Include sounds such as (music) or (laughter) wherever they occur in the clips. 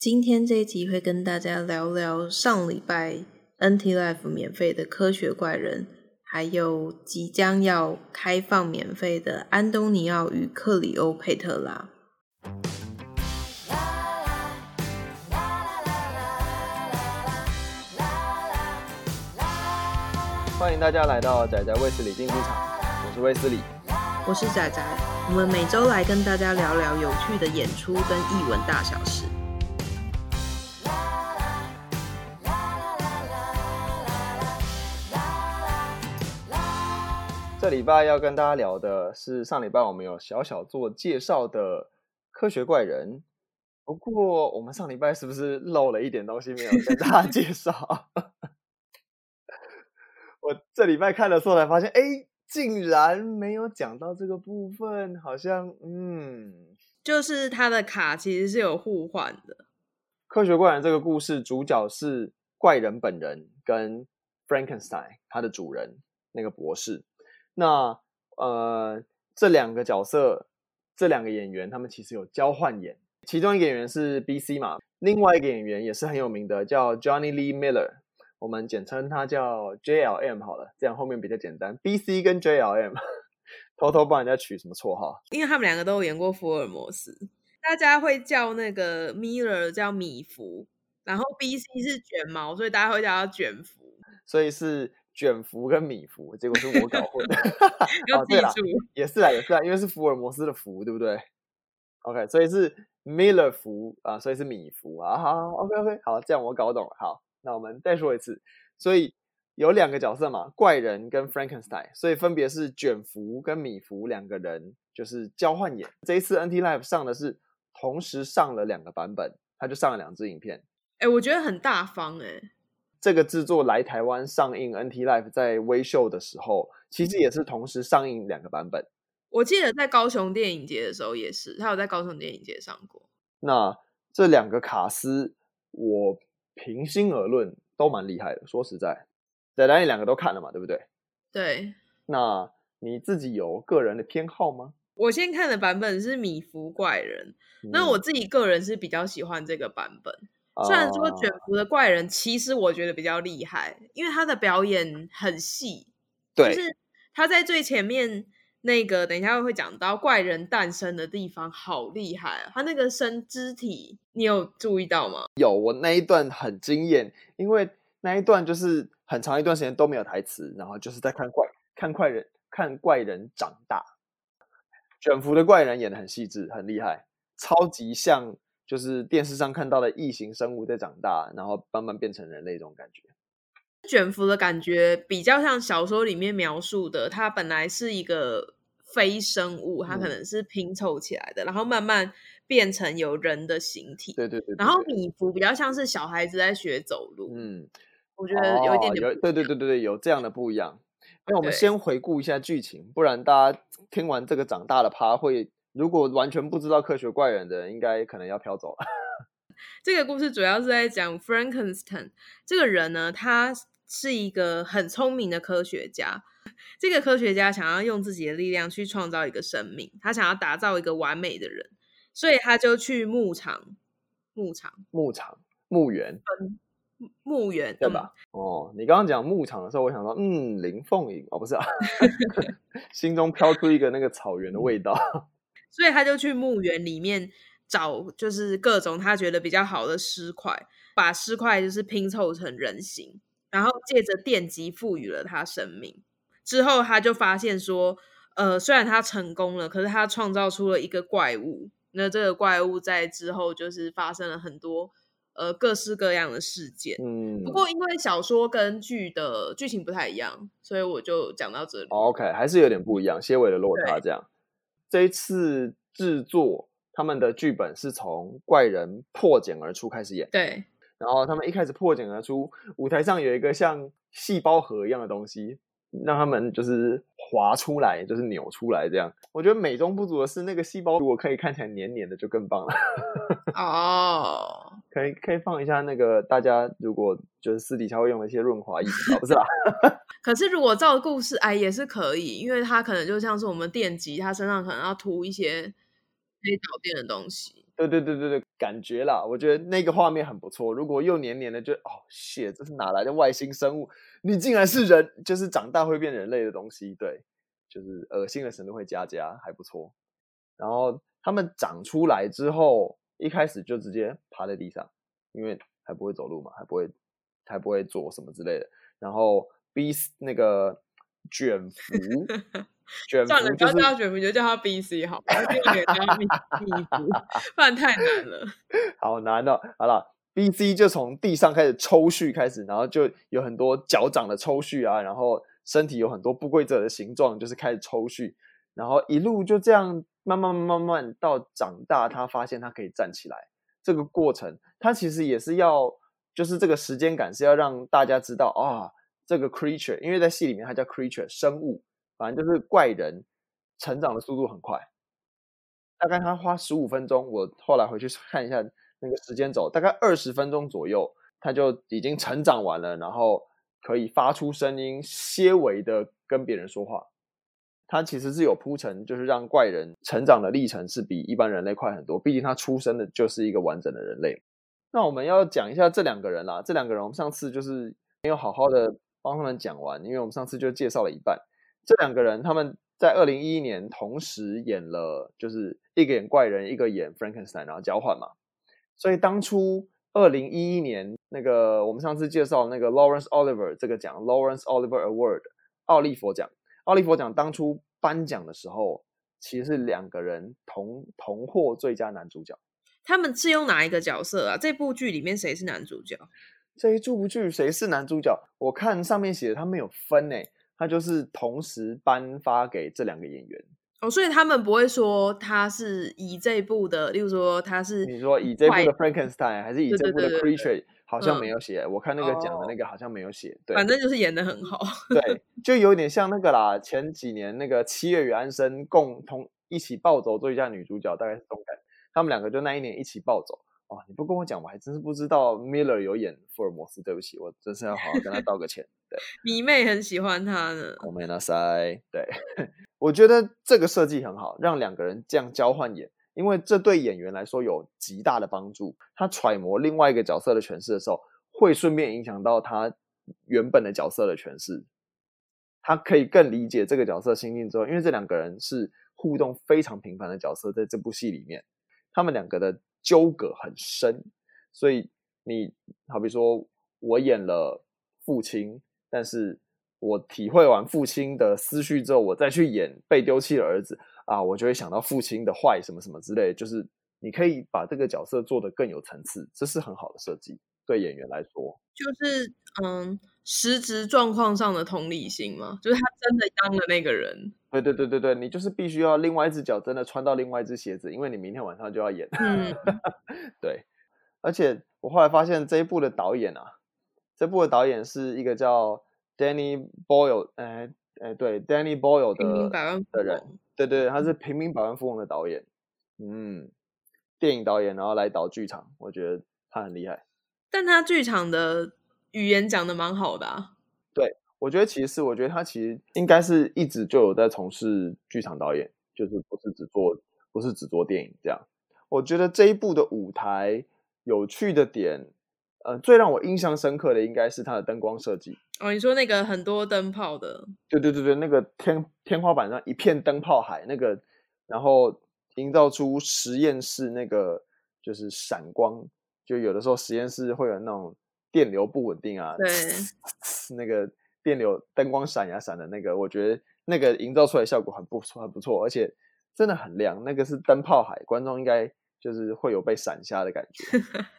今天这一集会跟大家聊聊上礼拜 NT Life 免费的科学怪人，还有即将要开放免费的安东尼奥与克里欧佩特拉。欢迎大家来到仔仔卫斯理竞技场，我是卫斯理，我是仔仔，我们每周来跟大家聊聊有趣的演出跟译文大小事。这礼拜要跟大家聊的是上礼拜我们有小小做介绍的科学怪人，不过我们上礼拜是不是漏了一点东西没有跟大家介绍？(laughs) 我这礼拜看的时候才发现，哎，竟然没有讲到这个部分，好像嗯，就是他的卡其实是有互换的。科学怪人这个故事主角是怪人本人跟 Frankenstein 他的主人那个博士。那呃，这两个角色，这两个演员，他们其实有交换演。其中一个演员是 BC 嘛，另外一个演员也是很有名的，叫 Johnny Lee Miller，我们简称他叫 JLM 好了，这样后面比较简单。BC 跟 JLM，(laughs) 偷偷帮人家取什么绰号？因为他们两个都有演过福尔摩斯，大家会叫那个 Miller 叫米福，然后 BC 是卷毛，所以大家会叫他卷福，所以是。卷福跟米福，结果是我搞混的。(laughs) 哦，对了，也是啦，也是啦，因为是福尔摩斯的福，对不对？OK，所以是 Miller 福啊，所以是米福啊。好，OK，OK，okay, okay, 好，这样我搞懂了。好，那我们再说一次。所以有两个角色嘛，怪人跟 Frankenstein，所以分别是卷福跟米福两个人，就是交换演。这一次 NT Live 上的是同时上了两个版本，他就上了两支影片。哎、欸，我觉得很大方哎、欸。这个制作来台湾上映，NT Life 在微秀的时候，其实也是同时上映两个版本。我记得在高雄电影节的时候也是，他有在高雄电影节上过。那这两个卡司，我平心而论都蛮厉害的。说实在，在咱你两个都看了嘛，对不对？对。那你自己有个人的偏好吗？我先看的版本是米福怪人，嗯、那我自己个人是比较喜欢这个版本。虽然说卷福的怪人，其实我觉得比较厉害，因为他的表演很细。对，就是他在最前面那个，等一下会讲到怪人诞生的地方，好厉害啊！他那个伸肢体，你有注意到吗？有，我那一段很惊艳，因为那一段就是很长一段时间都没有台词，然后就是在看怪看怪人看怪人长大。卷福的怪人演的很细致，很厉害，超级像。就是电视上看到的异形生物在长大，然后慢慢变成人类这种感觉。卷福的感觉比较像小说里面描述的，它本来是一个非生物，它可能是拼凑起来的，嗯、然后慢慢变成有人的形体。对对对，对。然后米福比较像是小孩子在学走路。嗯，我觉得有一点点、哦。对对对对对，有这样的不一样。那我们先回顾一下剧情，不然大家听完这个长大的趴会。如果完全不知道科学怪人的人，应该可能要飘走了。(laughs) 这个故事主要是在讲 Frankenstein 这个人呢，他是一个很聪明的科学家。这个科学家想要用自己的力量去创造一个生命，他想要打造一个完美的人，所以他就去牧场、牧场、牧场、牧园、墓园，对吧？嗯、哦，你刚刚讲牧场的时候，我想说，嗯，林凤营哦，不是啊，(laughs) 心中飘出一个那个草原的味道。所以他就去墓园里面找，就是各种他觉得比较好的尸块，把尸块就是拼凑成人形，然后借着电极赋予了他生命。之后他就发现说，呃，虽然他成功了，可是他创造出了一个怪物。那这个怪物在之后就是发生了很多呃各式各样的事件。嗯，不过因为小说跟剧的剧情不太一样，所以我就讲到这里。OK，还是有点不一样，些微的落差这样。这一次制作，他们的剧本是从怪人破茧而出开始演。对，然后他们一开始破茧而出，舞台上有一个像细胞核一样的东西，让他们就是滑出来，就是扭出来这样。我觉得美中不足的是，那个细胞如果可以看起来黏黏的，就更棒了。(laughs) 哦，可以可以放一下那个大家如果就是私底下会用的一些润滑液，不是吧？(laughs) 可是，如果照故事哎，也是可以，因为它可能就像是我们电极，它身上可能要涂一些可以导电的东西。对对对对对，感觉啦，我觉得那个画面很不错。如果又黏黏的就，哦血这是哪来的外星生物？你竟然是人，就是长大会变人类的东西。对，就是恶心的程度会加加，还不错。然后他们长出来之后，一开始就直接趴在地上，因为还不会走路嘛，还不会还不会做什么之类的。然后 B 那个卷福。卷福就是，叫他卷福，你就叫他 B C 好，不要叫他米米福，不然太难了。(laughs) 好难哦。好了，B C 就从地上开始抽蓄开始，然后就有很多脚掌的抽蓄啊，然后身体有很多不规则的形状，就是开始抽蓄，然后一路就这样慢慢慢慢到长大，他发现他可以站起来。这个过程，他其实也是要，就是这个时间感是要让大家知道啊，这个 creature，因为在戏里面它叫 creature 生物。反正就是怪人成长的速度很快，大概他花十五分钟，我后来回去看一下那个时间轴，大概二十分钟左右，他就已经成长完了，然后可以发出声音，些微的跟别人说话。他其实是有铺陈，就是让怪人成长的历程是比一般人类快很多，毕竟他出生的就是一个完整的人类。那我们要讲一下这两个人啦，这两个人我们上次就是没有好好的帮他们讲完，因为我们上次就介绍了一半。这两个人他们在二零一一年同时演了，就是一个演怪人，一个演 Frankenstein，然后交换嘛。所以当初二零一一年那个我们上次介绍那个 Lawrence Oliver 这个奖，Lawrence Oliver Award，奥利佛奖，奥利佛奖当初颁奖的时候，其实是两个人同同获最佳男主角。他们是用哪一个角色啊？这部剧里面谁是男主角？这一部剧谁是男主角？我看上面写的他没有分诶。他就是同时颁发给这两个演员哦，所以他们不会说他是以这一部的，例如说他是你说以这部的 Frankenstein 还是以这部的 Creature，好像没有写。嗯、我看那个讲的那个好像没有写，对，反正就是演的很好。对，就有点像那个啦，前几年那个七月与安生共同一起暴走最佳女主角，大概是这种感觉，他们两个就那一年一起暴走。哦，你不跟我讲，我还真是不知道 Miller 有演福尔摩斯。对不起，我真是要好好跟他道个歉。对，(laughs) 迷妹很喜欢他呢。我没那塞。对，(laughs) 我觉得这个设计很好，让两个人这样交换演，因为这对演员来说有极大的帮助。他揣摩另外一个角色的诠释的时候，会顺便影响到他原本的角色的诠释。他可以更理解这个角色心境之后，因为这两个人是互动非常频繁的角色，在这部戏里面，他们两个的。纠葛很深，所以你好比说，我演了父亲，但是我体会完父亲的思绪之后，我再去演被丢弃的儿子啊，我就会想到父亲的坏什么什么之类，就是你可以把这个角色做得更有层次，这是很好的设计，对演员来说，就是嗯，实质状况上的同理心嘛，就是他真的当了那个人。对对对对对，你就是必须要另外一只脚真的穿到另外一只鞋子，因为你明天晚上就要演。嗯，(laughs) 对。而且我后来发现这一部的导演啊，这部的导演是一个叫 Danny Boyle，哎哎，对，Danny Boyle 的的人，对对，他是《平民百万富翁》的导演，嗯，电影导演，然后来导剧场，我觉得他很厉害。但他剧场的语言讲的蛮好的啊。对。我觉得其实是，我觉得他其实应该是一直就有在从事剧场导演，就是不是只做不是只做电影这样。我觉得这一部的舞台有趣的点，呃，最让我印象深刻的应该是它的灯光设计。哦，你说那个很多灯泡的？对对对对，那个天天花板上一片灯泡海，那个然后营造出实验室那个就是闪光，就有的时候实验室会有那种电流不稳定啊，对，那个。电流灯光闪呀闪的那个，我觉得那个营造出来效果很不错，很不错，而且真的很亮。那个是灯泡海，观众应该就是会有被闪瞎的感觉。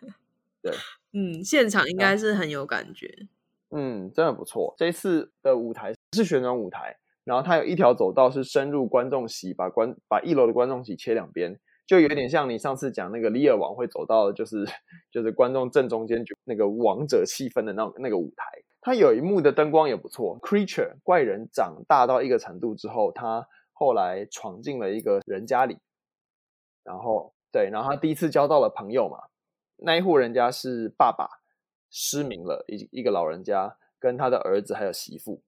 (laughs) 对，嗯，现场应该是很有感觉。嗯，真的不错。这一次的舞台是旋转舞台，然后它有一条走道是深入观众席，把观把一楼的观众席切两边，就有点像你上次讲那个李尔王会走到，就是 (laughs) 就是观众正中间，就那个王者气氛的那那个舞台。他有一幕的灯光也不错。Creature 怪人长大到一个程度之后，他后来闯进了一个人家里，然后对，然后他第一次交到了朋友嘛。那一户人家是爸爸失明了，一一个老人家跟他的儿子还有媳妇，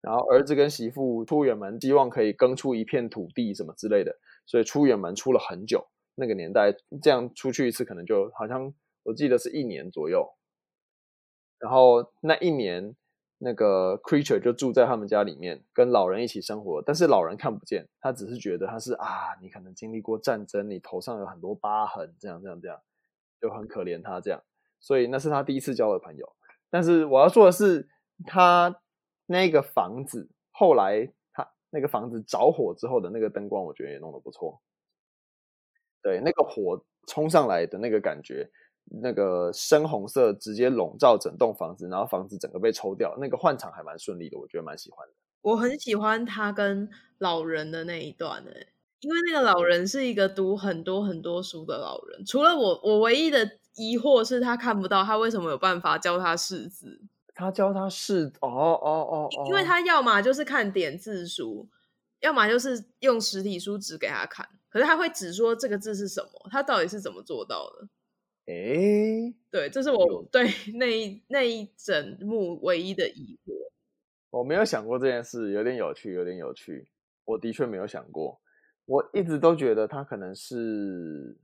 然后儿子跟媳妇出远门，希望可以耕出一片土地什么之类的，所以出远门出了很久。那个年代这样出去一次，可能就好像我记得是一年左右。然后那一年，那个 creature 就住在他们家里面，跟老人一起生活。但是老人看不见，他只是觉得他是啊，你可能经历过战争，你头上有很多疤痕，这样这样这样，就很可怜他这样。所以那是他第一次交的朋友。但是我要说的是，他那个房子后来他那个房子着火之后的那个灯光，我觉得也弄得不错。对，那个火冲上来的那个感觉，那个深红色直接笼罩整栋房子，然后房子整个被抽掉，那个换场还蛮顺利的，我觉得蛮喜欢的。我很喜欢他跟老人的那一段诶，因为那个老人是一个读很多很多书的老人。除了我，我唯一的疑惑是他看不到，他为什么有办法教他识字？他教他识哦哦哦哦，因为他要么就是看点字书，要么就是用实体书指给他看。可是他会只说这个字是什么？他到底是怎么做到的？哎、欸，对，这是我对那一那一整幕唯一的疑惑。我没有想过这件事，有点有趣，有点有趣。我的确没有想过，我一直都觉得他可能是，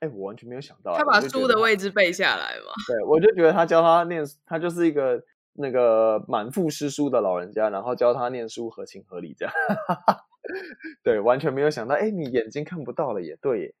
哎，我完全没有想到，他把书的位置背下来嘛？(laughs) 对，我就觉得他教他念，他就是一个那个满腹诗书的老人家，然后教他念书合情合理这样。(laughs) 对，完全没有想到，哎，你眼睛看不到了，也对耶。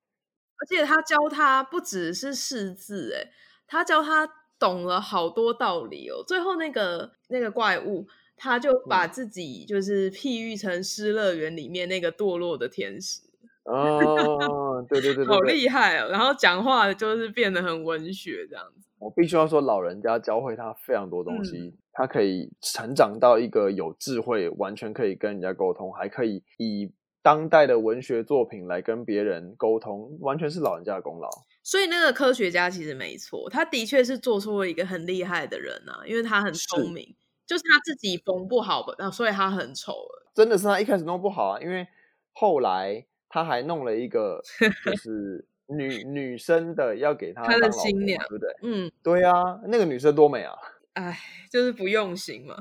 而且他教他不只是识字，哎，他教他懂了好多道理哦。最后那个那个怪物，他就把自己就是譬喻成《失乐园》里面那个堕落的天使。哦，对对对，对，(laughs) 好厉害哦！然后讲话就是变得很文学这样子。我必须要说，老人家教会他非常多东西。嗯他可以成长到一个有智慧，完全可以跟人家沟通，还可以以当代的文学作品来跟别人沟通，完全是老人家的功劳。所以那个科学家其实没错，他的确是做出了一个很厉害的人啊，因为他很聪明，是就是他自己缝不好吧，所以他很丑。真的是他一开始弄不好啊，因为后来他还弄了一个 (laughs) 就是女女生的要给他的新娘，对不对？嗯，对啊，那个女生多美啊！哎，就是不用心嘛。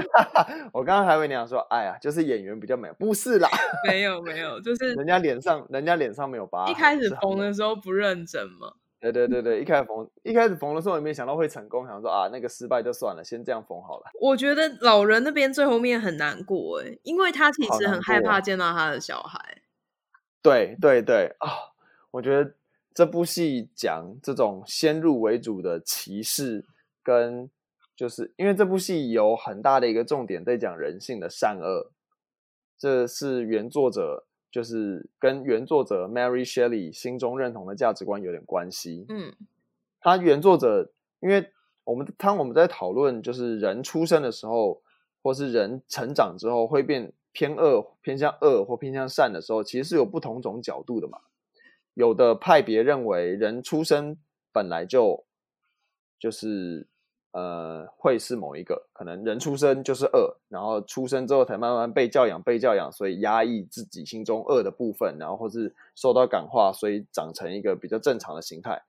(laughs) 我刚刚还以为你想说，哎呀，就是演员比较美，不是啦。没有没有，(laughs) 就是人家脸上，人家脸上没有疤。一开始缝的时候不认真嘛。对对对对，一开始缝，一开始缝的时候也没想到会成功，想说啊，那个失败就算了，先这样缝好了。我觉得老人那边最后面很难过哎，因为他其实很害怕见到他的小孩。对对对啊，我觉得这部戏讲这种先入为主的歧视。跟就是因为这部戏有很大的一个重点在讲人性的善恶，这是原作者就是跟原作者 Mary Shelley 心中认同的价值观有点关系。嗯，他原作者因为我们当我们在讨论就是人出生的时候，或是人成长之后会变偏恶、偏向恶或偏向善的时候，其实是有不同种角度的嘛。有的派别认为人出生本来就就是。呃，会是某一个可能人出生就是恶，然后出生之后才慢慢被教养、被教养，所以压抑自己心中恶的部分，然后或是受到感化，所以长成一个比较正常的形态。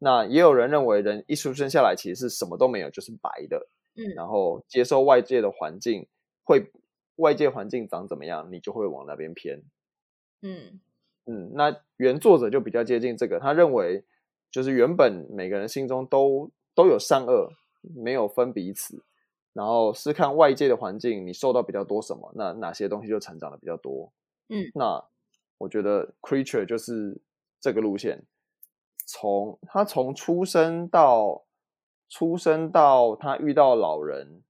那也有人认为，人一出生下来其实是什么都没有，就是白的，嗯，然后接受外界的环境，会外界环境长怎么样，你就会往那边偏，嗯嗯。那原作者就比较接近这个，他认为就是原本每个人心中都都有善恶。没有分彼此，然后是看外界的环境，你受到比较多什么，那哪些东西就成长的比较多。嗯，那我觉得 Creature 就是这个路线，从他从出生到出生到他遇到老人，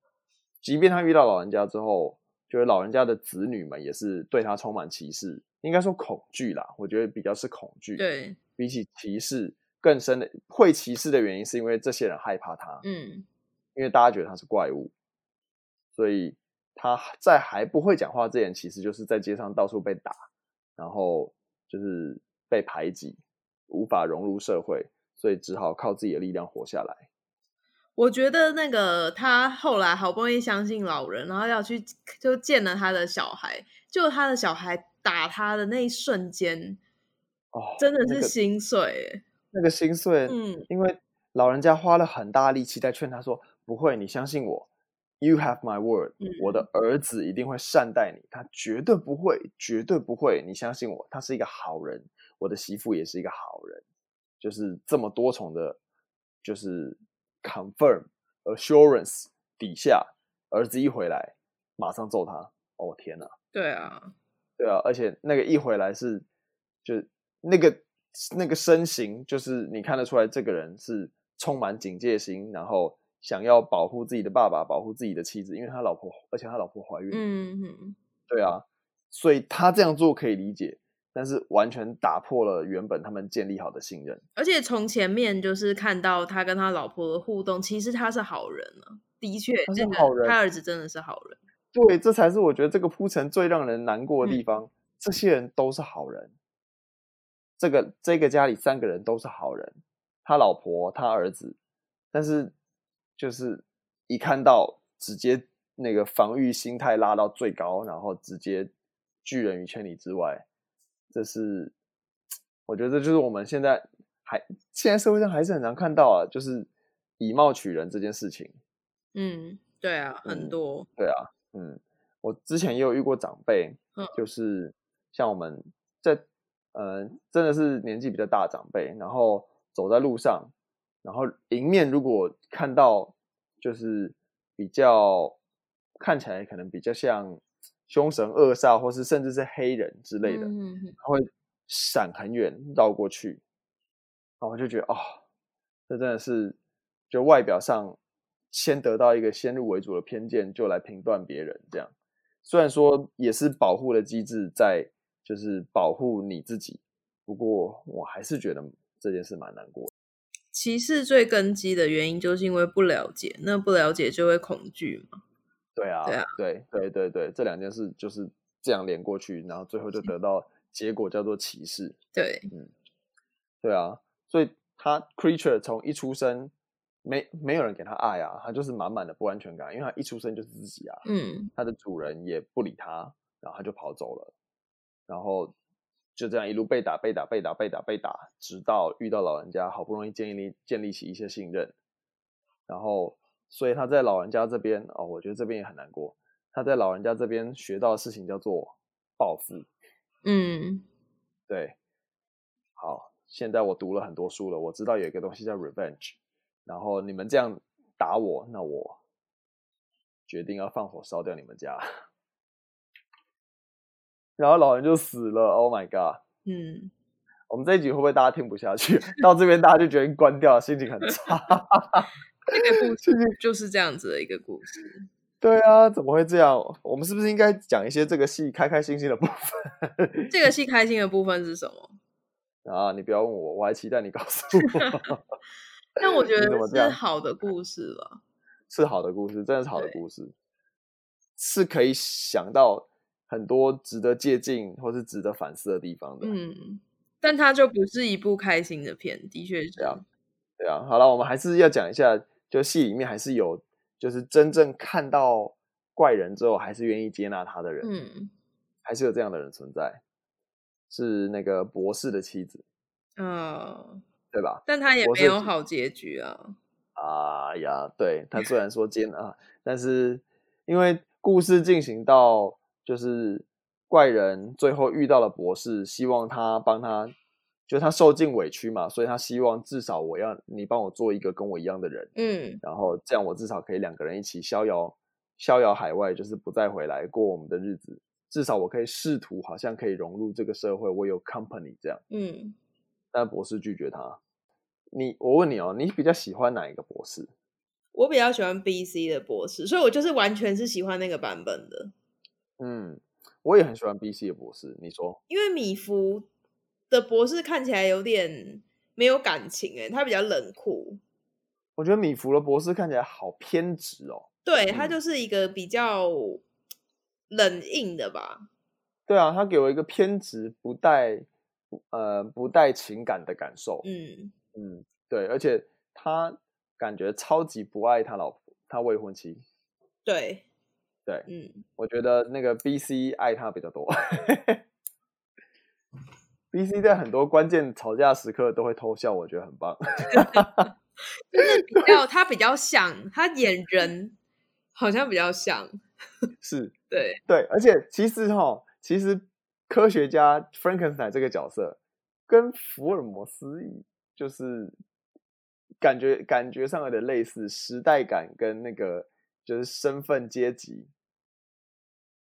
即便他遇到老人家之后，就是老人家的子女们也是对他充满歧视，应该说恐惧啦。我觉得比较是恐惧，对，比起歧视。更深的会歧视的原因，是因为这些人害怕他，嗯，因为大家觉得他是怪物，所以他在还不会讲话之前，其实就是在街上到处被打，然后就是被排挤，无法融入社会，所以只好靠自己的力量活下来。我觉得那个他后来好不容易相信老人，然后要去就见了他的小孩，就他的小孩打他的那一瞬间，哦，真的是心碎。那个心碎，嗯，因为老人家花了很大力气在劝他说：“不会，你相信我，You have my word，嗯，我的儿子一定会善待你，他绝对不会，绝对不会，你相信我，他是一个好人，我的媳妇也是一个好人，就是这么多重的，就是 confirm assurance 底下，儿子一回来马上揍他，哦天哪！对啊，对啊，而且那个一回来是，就那个那个身形，就是你看得出来这个人是充满警戒心，然后想要保护自己的爸爸，保护自己的妻子，因为他老婆，而且他老婆怀孕，嗯哼，对啊，所以他这样做可以理解。但是完全打破了原本他们建立好的信任，而且从前面就是看到他跟他老婆的互动，其实他是好人啊，的确，他是好人，他儿子真的是好人。对，这才是我觉得这个铺陈最让人难过的地方。嗯、这些人都是好人，这个这个家里三个人都是好人，他老婆他儿子，但是就是一看到直接那个防御心态拉到最高，然后直接拒人于千里之外。这是，我觉得这就是我们现在还现在社会上还是很难看到啊，就是以貌取人这件事情。嗯，对啊，嗯、很多。对啊，嗯，我之前也有遇过长辈，嗯、就是像我们在，呃，真的是年纪比较大的长辈，然后走在路上，然后迎面如果看到就是比较看起来可能比较像。凶神恶煞，或是甚至是黑人之类的，嗯、他会闪很远绕过去，然后我就觉得哦，这真的是就外表上先得到一个先入为主的偏见，就来评断别人这样。虽然说也是保护的机制在，就是保护你自己，不过我还是觉得这件事蛮难过的。歧视最根基的原因就是因为不了解，那不了解就会恐惧嘛。对啊，对啊，对对对对，这两件事就是这样连过去，然后最后就得到结果叫做歧视。对，嗯，对啊，所以他 creature 从一出生没没有人给他爱啊，他就是满满的不安全感，因为他一出生就是自己啊，嗯，他的主人也不理他，然后他就跑走了，然后就这样一路被打被打被打被打被打，直到遇到老人家，好不容易建立建立起一些信任，然后。所以他在老人家这边哦，我觉得这边也很难过。他在老人家这边学到的事情叫做报复。嗯，对。好，现在我读了很多书了，我知道有一个东西叫 revenge。然后你们这样打我，那我决定要放火烧掉你们家。然后老人就死了。Oh my god！嗯，我们这一集会不会大家听不下去？(laughs) 到这边大家就决定关掉，心情很差。(laughs) 这个故 (laughs) 事就是这样子的一个故事。对啊，怎么会这样？我们是不是应该讲一些这个戏开开心心的部分？这个戏开心的部分是什么？啊，你不要问我，我还期待你告诉我。但我觉得是好的故事了，是好的故事，真的是好的故事，是可以想到很多值得借鉴或是值得反思的地方的。嗯，但它就不是一部开心的片，的确是这样。对啊，好了，我们还是要讲一下。就戏里面还是有，就是真正看到怪人之后，还是愿意接纳他的人，嗯，还是有这样的人存在，是那个博士的妻子，嗯、哦，对吧？但他也没有好结局啊。啊 (laughs) 呀，对，他虽然说接 (laughs) 纳，但是因为故事进行到就是怪人最后遇到了博士，希望他帮他。就他受尽委屈嘛，所以他希望至少我要你帮我做一个跟我一样的人，嗯，然后这样我至少可以两个人一起逍遥逍遥海外，就是不再回来过我们的日子。至少我可以试图好像可以融入这个社会，我有 company 这样，嗯。但博士拒绝他。你我问你哦，你比较喜欢哪一个博士？我比较喜欢 BC 的博士，所以我就是完全是喜欢那个版本的。嗯，我也很喜欢 BC 的博士。你说？因为米芾。的博士看起来有点没有感情哎，他比较冷酷。我觉得米芾的博士看起来好偏执哦。对，他就是一个比较冷硬的吧。嗯、对啊，他给我一个偏执、不带呃不带情感的感受。嗯嗯，对，而且他感觉超级不爱他老婆，他未婚妻。对对，嗯，我觉得那个 BC 爱他比较多。BC 在很多关键吵架时刻都会偷笑，我觉得很棒。就是比较他比较像，他演人好像比较像。是，对对，而且其实哈，其实科学家 Frankenstein 这个角色跟福尔摩斯就是感觉感觉上有点类似，时代感跟那个就是身份阶级，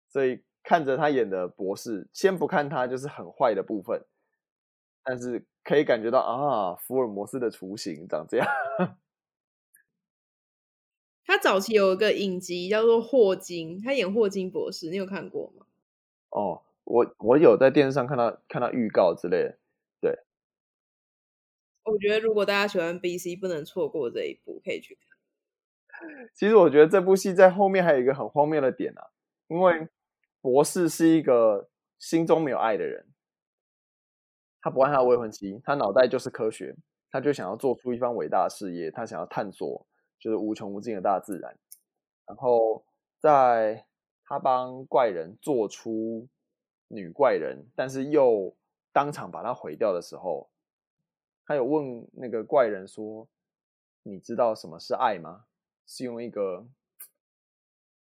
所以看着他演的博士，先不看他就是很坏的部分，但是可以感觉到啊，福尔摩斯的雏形长这样。(laughs) 他早期有一个影集叫做霍金，他演霍金博士，你有看过吗？哦，我我有在电视上看到看到预告之类的。对，我觉得如果大家喜欢 BC，不能错过这一部，可以去看。其实我觉得这部戏在后面还有一个很荒谬的点啊，因为博士是一个心中没有爱的人，他不爱他的未婚妻，他脑袋就是科学，他就想要做出一番伟大的事业，他想要探索。就是无穷无尽的大自然，然后在他帮怪人做出女怪人，但是又当场把他毁掉的时候，他有问那个怪人说：“你知道什么是爱吗？”是用一个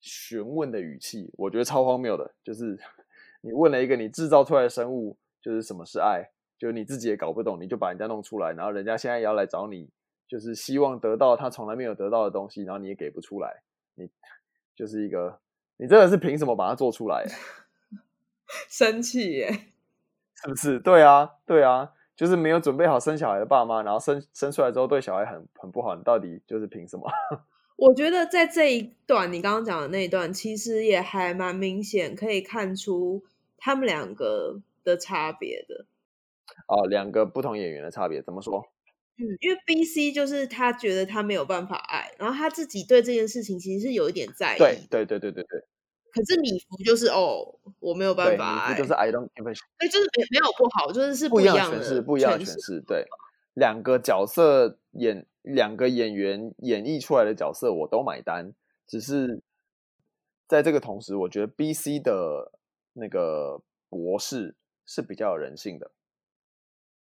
询问的语气，我觉得超荒谬的。就是 (laughs) 你问了一个你制造出来的生物，就是什么是爱，就是你自己也搞不懂，你就把人家弄出来，然后人家现在也要来找你。就是希望得到他从来没有得到的东西，然后你也给不出来，你就是一个，你真的是凭什么把它做出来？(laughs) 生气耶，(laughs) 是不是？对啊，对啊，就是没有准备好生小孩的爸妈，然后生生出来之后对小孩很很不好，你到底就是凭什么？我觉得在这一段你刚刚讲的那一段，其实也还蛮明显，可以看出他们两个的差别的。哦，两个不同演员的差别，怎么说？嗯，因为 B C 就是他觉得他没有办法爱，然后他自己对这件事情其实是有一点在意。对对对对对对。可是米芾就是哦，我没有办法爱，就是 I don't give a shit。对，就是没没有不好，就是是不一样的诠释，不一样的诠释。对，两个角色演两个演员演绎出来的角色我都买单，只是在这个同时，我觉得 B C 的那个博士是比较有人性的。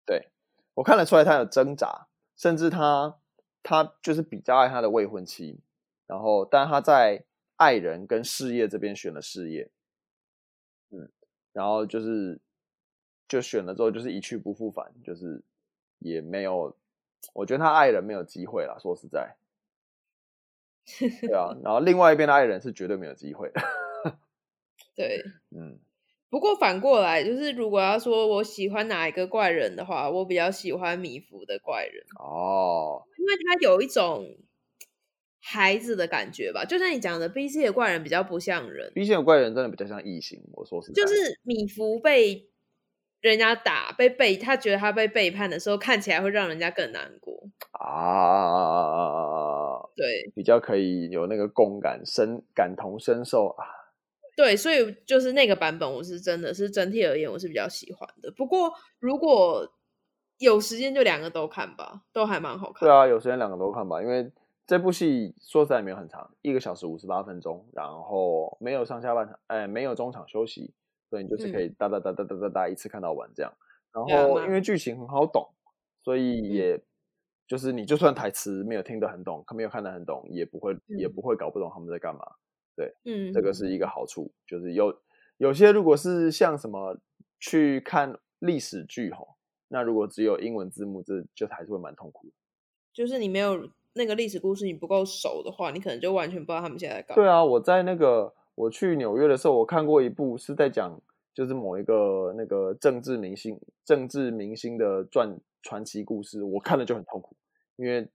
对。我看得出来，他有挣扎，甚至他他就是比较爱他的未婚妻，然后，但他在爱人跟事业这边选了事业，嗯，然后就是就选了之后就是一去不复返，就是也没有，我觉得他爱人没有机会了，说实在，对啊，然后另外一边的爱人是绝对没有机会的，(laughs) 对，嗯。不过反过来，就是如果要说我喜欢哪一个怪人的话，我比较喜欢米芾的怪人。哦，因为他有一种孩子的感觉吧，就像你讲的，B C 的怪人比较不像人，B C 的怪人真的比较像异形。我说实在，就是米芾被人家打，被背，他觉得他被背叛的时候，看起来会让人家更难过啊。对，比较可以有那个共感，深感同身受啊。对，所以就是那个版本，我是真的是整体而言，我是比较喜欢的。不过如果有时间，就两个都看吧，都还蛮好看。对啊，有时间两个都看吧，因为这部戏说实在没有很长，一个小时五十八分钟，然后没有上下半场，哎，没有中场休息，所以你就是可以哒哒哒哒哒哒哒一次看到完这样。然后因为剧情很好懂，所以也就是你就算台词没有听得很懂，没有看得很懂，也不会也不会搞不懂他们在干嘛。对，嗯，这个是一个好处，就是有有些如果是像什么去看历史剧吼，那如果只有英文字幕，这就还是会蛮痛苦的。就是你没有那个历史故事，你不够熟的话，你可能就完全不知道他们现在在干嘛。对啊，我在那个我去纽约的时候，我看过一部是在讲，就是某一个那个政治明星、政治明星的传传奇故事，我看了就很痛苦，因为。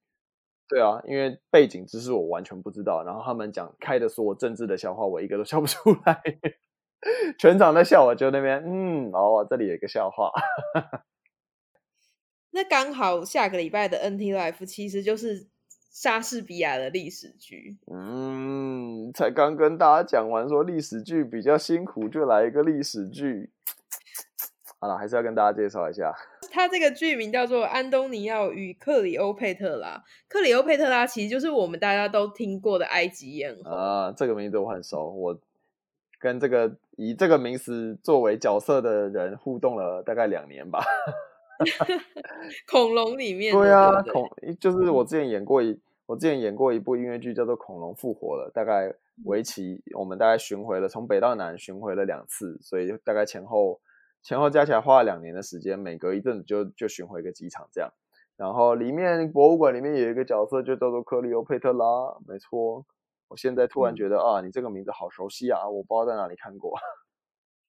对啊，因为背景知识我完全不知道，然后他们讲开的所有政治的笑话，我一个都笑不出来，(laughs) 全场在笑，我就那边嗯，哦，这里有一个笑话。(laughs) 那刚好下个礼拜的 NT Life 其实就是莎士比亚的历史剧。嗯，才刚跟大家讲完说历史剧比较辛苦，就来一个历史剧。好了，还是要跟大家介绍一下。他这个剧名叫做《安东尼奥与克里欧佩特拉》。克里欧佩特拉其实就是我们大家都听过的埃及艳后啊。这个名字我很熟，我跟这个以这个名词作为角色的人互动了大概两年吧。(laughs) 恐龙里面，对啊，对对恐就是我之前演过一，我之前演过一部音乐剧叫做《恐龙复活了》，大概为期我们大概巡回了从北到南巡回了两次，所以大概前后。前后加起来花了两年的时间，每隔一阵子就就巡回一个几场这样。然后里面博物馆里面有一个角色就叫做克利欧佩特拉，没错。我现在突然觉得、嗯、啊，你这个名字好熟悉啊，我不知道在哪里看过。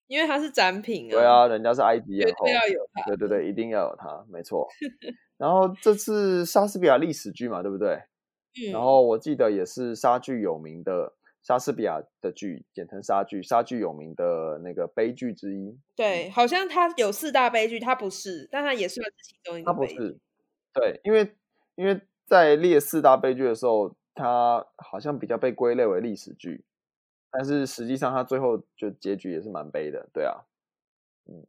因为它是展品啊。对啊，人家是埃及艳后，要有它。对对对，一定要有它，没错。(laughs) 然后这次莎士比亚历史剧嘛，对不对？嗯。然后我记得也是莎剧有名的莎士比亚的剧，简称莎剧，莎剧有名的那个悲剧之一。对，好像它有四大悲剧，它不是，但它也算是其中一个。它不是。对，因为因为在列四大悲剧的时候，它好像比较被归类为历史剧。但是实际上，他最后就结局也是蛮悲的，对啊，嗯，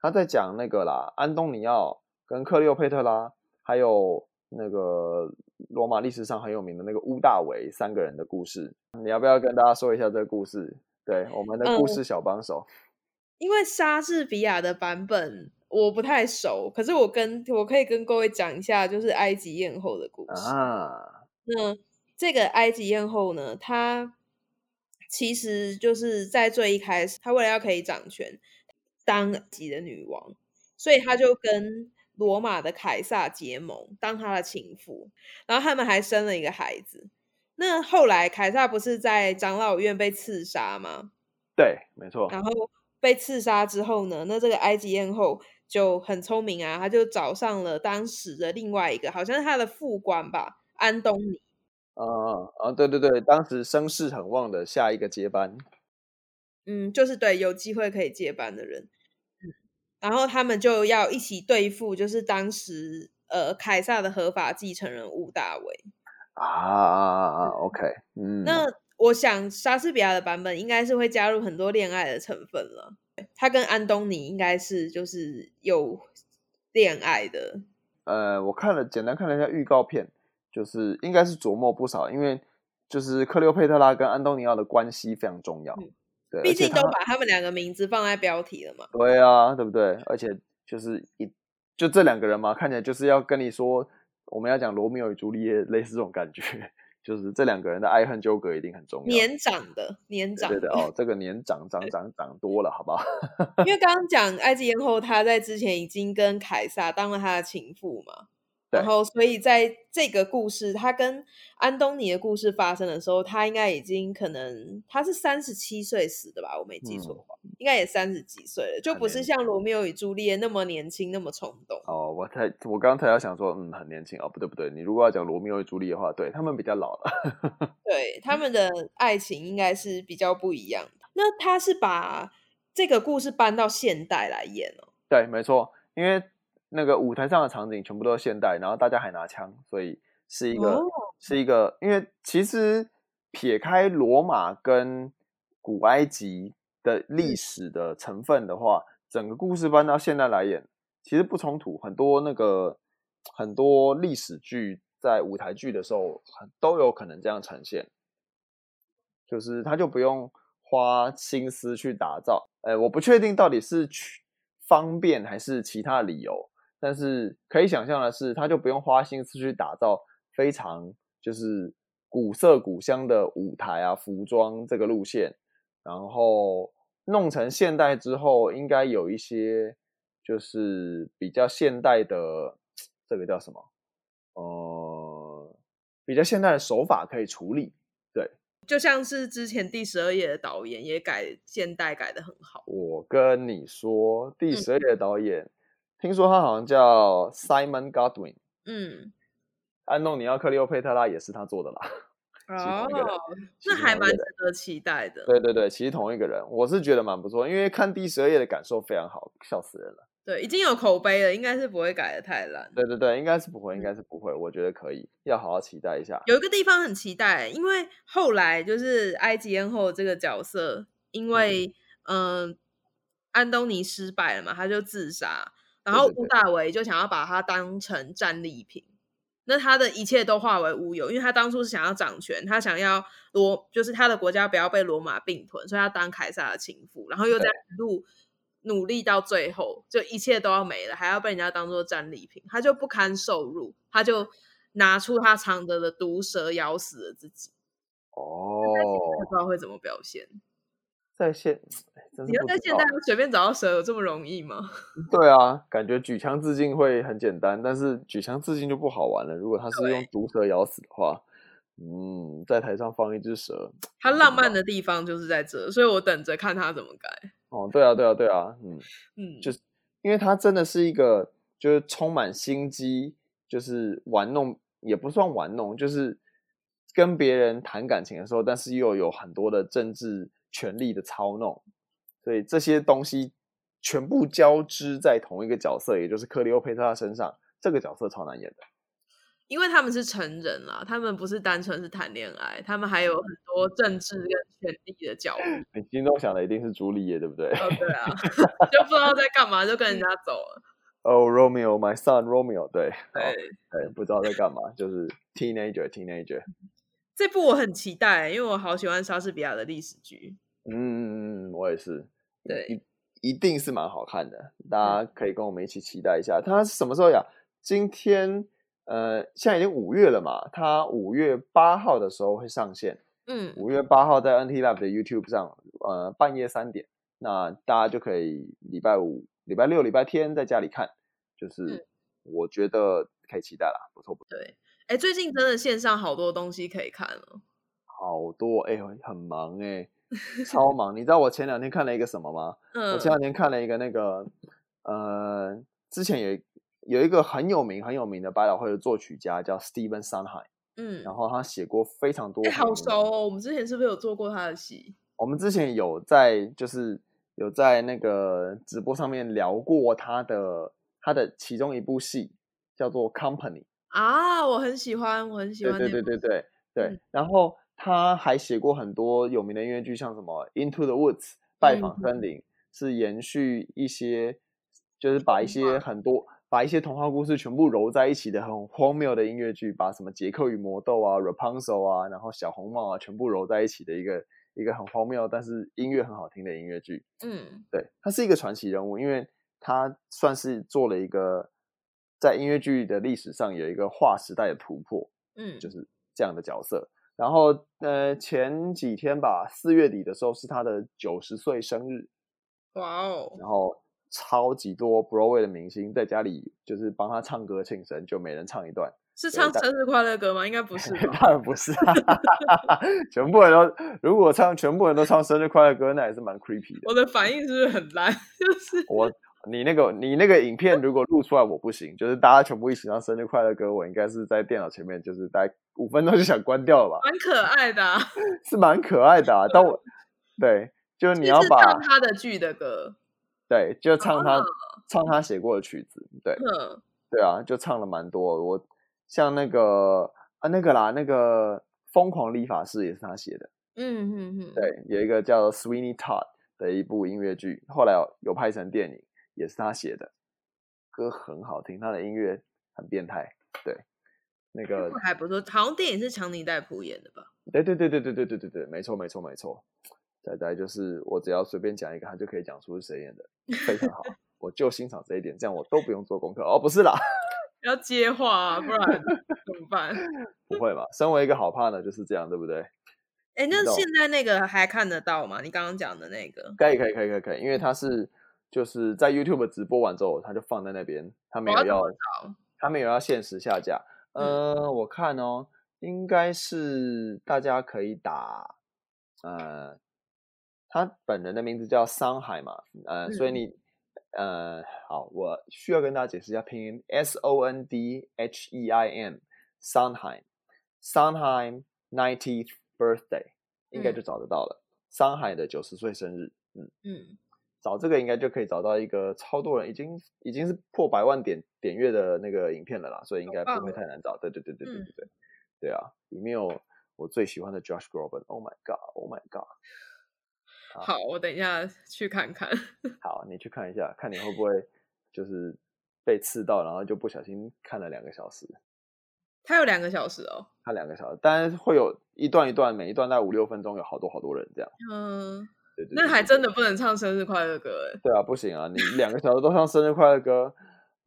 他在讲那个啦，安东尼奥跟克利欧佩特拉，还有那个罗马历史上很有名的那个乌大维三个人的故事。你要不要跟大家说一下这个故事？对，我们的故事小帮手。嗯，因为莎士比亚的版本我不太熟，可是我跟我可以跟各位讲一下，就是埃及艳后的故事啊。那这个埃及艳后呢，他。其实就是在最一开始，他为了要可以掌权，当埃及的女王，所以他就跟罗马的凯撒结盟，当他的情妇，然后他们还生了一个孩子。那后来凯撒不是在长老院被刺杀吗？对，没错。然后被刺杀之后呢，那这个埃及艳后就很聪明啊，他就找上了当时的另外一个，好像是他的副官吧，安东尼。啊啊对对对，当时声势很旺的下一个接班，嗯，就是对有机会可以接班的人，嗯，然后他们就要一起对付，就是当时呃凯撒的合法继承人吴大维。啊啊啊，OK，嗯，那。我想莎士比亚的版本应该是会加入很多恋爱的成分了，他跟安东尼应该是就是有恋爱的，呃，我看了简单看了一下预告片。就是应该是琢磨不少，因为就是克利欧佩特拉跟安东尼奥的关系非常重要，嗯、对，毕竟都把他们两个名字放在标题了嘛。对啊，对不对？而且就是一就这两个人嘛，看起来就是要跟你说，我们要讲罗密欧与朱丽叶，类似这种感觉，就是这两个人的爱恨纠葛一定很重要。年长的，年长的，对，对对哦，这个年长长 (laughs) 长长多了，好不好？因为 (laughs) 刚刚讲埃及艳后，她在之前已经跟凯撒当了他的情妇嘛。然后，所以在这个故事，他跟安东尼的故事发生的时候，他应该已经可能他是三十七岁死的吧？我没记错的话，嗯、应该也三十几岁了，就不是像罗密欧与朱丽叶那么年轻，那么冲动。哦，我才我刚才要想说，嗯，很年轻哦，不对不对，你如果要讲罗密欧与朱丽叶的话，对他们比较老了，(laughs) 对他们的爱情应该是比较不一样的。那他是把这个故事搬到现代来演哦？对，没错，因为。那个舞台上的场景全部都是现代，然后大家还拿枪，所以是一个、哦、是一个，因为其实撇开罗马跟古埃及的历史的成分的话，嗯、整个故事搬到现代来演，其实不冲突。很多那个很多历史剧在舞台剧的时候都有可能这样呈现，就是他就不用花心思去打造。哎，我不确定到底是去方便还是其他理由。但是可以想象的是，他就不用花心思去打造非常就是古色古香的舞台啊、服装这个路线，然后弄成现代之后，应该有一些就是比较现代的这个叫什么？呃，比较现代的手法可以处理。对，就像是之前第十二页的导演也改现代改的很好。我跟你说，第十二页的导演。嗯听说他好像叫 Simon Godwin，嗯，安东尼奥克利欧佩特拉也是他做的啦。哦，那还蛮值得期待的。对对对，其实同一个人，我是觉得蛮不错，因为看第十二页的感受非常好，笑死人了。对，已经有口碑了，应该是不会改的太烂。对对对，应该是不会，应该是不会，我觉得可以，要好好期待一下。有一个地方很期待，因为后来就是埃及艳后这个角色，因为嗯、呃，安东尼失败了嘛，他就自杀。然后屋大维就想要把他当成战利品，那他的一切都化为乌有，因为他当初是想要掌权，他想要罗，就是他的国家不要被罗马并吞，所以他当凯撒的情妇，然后又在一路努力到最后，就一切都要没了，还要被人家当做战利品，他就不堪受辱，他就拿出他藏着的毒蛇咬死了自己。哦，不知道会怎么表现。在现，你要在现代随便找到蛇有这么容易吗？(laughs) 对啊，感觉举枪自尽会很简单，但是举枪自尽就不好玩了。如果他是用毒蛇咬死的话，嗯，在台上放一只蛇，他浪漫的地方就是在这，所以我等着看他怎么改。哦，对啊，对啊，对啊，嗯嗯，(laughs) 就是因为他真的是一个就是充满心机，就是玩弄也不算玩弄，就是。跟别人谈感情的时候，但是又有很多的政治权力的操弄，所以这些东西全部交织在同一个角色，也就是克里欧佩特拉身上。这个角色超难演的，因为他们是成人啦，他们不是单纯是谈恋爱，他们还有很多政治跟权力的角 (laughs) 力。你心中想的一定是朱丽叶，对不对？哦，对啊，(laughs) 就不知道在干嘛，就跟人家走了。Oh，Romeo，my son，Romeo，对，对，对，不知道在干嘛，就是 teenager，teenager。这部我很期待，因为我好喜欢莎士比亚的历史剧。嗯嗯嗯，我也是。对，一定是蛮好看的，大家可以跟我们一起期待一下。它是什么时候呀？今天呃，现在已经五月了嘛，它五月八号的时候会上线。嗯，五月八号在 NT Live 的 YouTube 上，呃，半夜三点，那大家就可以礼拜五、礼拜六、礼拜天在家里看，就是我觉得可以期待啦，不错不错。对。哎，最近真的线上好多东西可以看了，好多哎，很忙哎，超忙。你知道我前两天看了一个什么吗？嗯，我前两天看了一个那个，呃，之前有有一个很有名很有名的百老汇的作曲家叫 Stephen Sondheim，嗯，然后他写过非常多，好熟哦。我们之前是不是有做过他的戏？我们之前有在就是有在那个直播上面聊过他的他的其中一部戏叫做 Company。啊，我很喜欢，我很喜欢。对对对对对对。嗯、然后他还写过很多有名的音乐剧，像什么《Into the Woods》拜访森林，嗯、是延续一些，就是把一些很多把一些童话故事全部揉在一起的很荒谬的音乐剧，把什么杰克与魔豆啊、Rapunzel 啊，然后小红帽啊，全部揉在一起的一个一个很荒谬，但是音乐很好听的音乐剧。嗯，对，他是一个传奇人物，因为他算是做了一个。在音乐剧的历史上有一个划时代的突破，嗯，就是这样的角色。然后，呃，前几天吧，四月底的时候是他的九十岁生日，哇哦！然后超级多 Broadway 的明星在家里就是帮他唱歌庆生，就每人唱一段。是唱生日快乐歌吗？应该不是，(laughs) 当然不是。(laughs) 全部人都如果唱，全部人都唱生日快乐歌，那也是蛮 creepy 的。我的反应是不是很烂？(laughs) 就是我。你那个你那个影片如果录出来我不行，就是大家全部一起唱生日快乐歌，我应该是在电脑前面，就是大概五分钟就想关掉了吧。蛮可爱的，啊，是蛮可爱的啊。(laughs) 但我对，就是你要把唱他的剧的歌，对，就唱他、哦、唱他写过的曲子，对，嗯、对啊，就唱了蛮多。我像那个啊那个啦，那个疯狂理发师也是他写的，嗯嗯嗯，对，有一个叫 Sweeney Todd 的一部音乐剧，后来有，有拍成电影。也是他写的，歌很好听，他的音乐很变态，对，那个还不错，好像电影是强尼戴普演的吧？对对对对对对对对对，没错没错没错。仔仔就是我只要随便讲一个，他就可以讲出是谁演的，非常好，我就欣赏这一点，这样我都不用做功课哦，不是啦，(laughs) 要接话啊，不然 (laughs) 怎么办？(laughs) 不会吧？身为一个好 partner 就是这样，对不对？哎，那现在那个还看得到吗？你刚刚讲的那个？可以可以可以可以可以，因为他是。就是在 YouTube 直播完之后，他就放在那边，他没有要，他没有要限时下架。嗯、呃，我看哦，应该是大家可以打，呃，他本人的名字叫桑海嘛，呃，嗯、所以你，呃，好，我需要跟大家解释一下拼音，S O N D H E I M，Sondheim，Sondheim ninetieth birthday，应该就找得到了，桑海、嗯、的九十岁生日，嗯。嗯。找这个应该就可以找到一个超多人已经已经是破百万点点阅的那个影片了啦，所以应该不会太难找。对对对对对对对，嗯、对啊，里面有我最喜欢的 Josh Groban，Oh my God，Oh my God。好，好，我等一下去看看。(laughs) 好，你去看一下，看你会不会就是被刺到，然后就不小心看了两个小时。他有两个小时哦，他两个小时，但是会有一段一段，每一段在五六分钟，有好多好多人这样。嗯。对对对对，那还真的不能唱生日快乐歌哎。对啊，不行啊！你两个小时都唱生日快乐歌，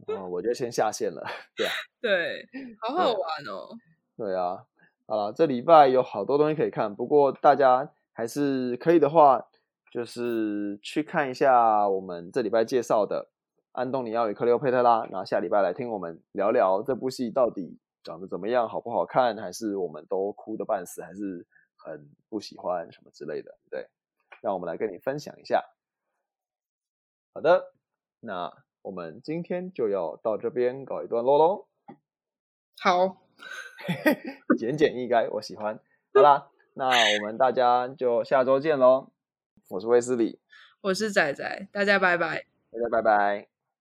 哦，我就先下线了。对啊，(laughs) 对，好好玩哦。对啊，好了，这礼拜有好多东西可以看，不过大家还是可以的话，就是去看一下我们这礼拜介绍的《安东尼奥与克利欧佩特拉》，然后下礼拜来听我们聊聊这部戏到底长得怎么样，好不好看，还是我们都哭的半死，还是很不喜欢什么之类的，对，让我们来跟你分享一下。好的，那我们今天就要到这边告一段落喽。好，(laughs) 简简易赅，我喜欢。好啦。那我们大家就下周见喽！我是威斯理，我是仔仔，大家拜拜，大家拜拜。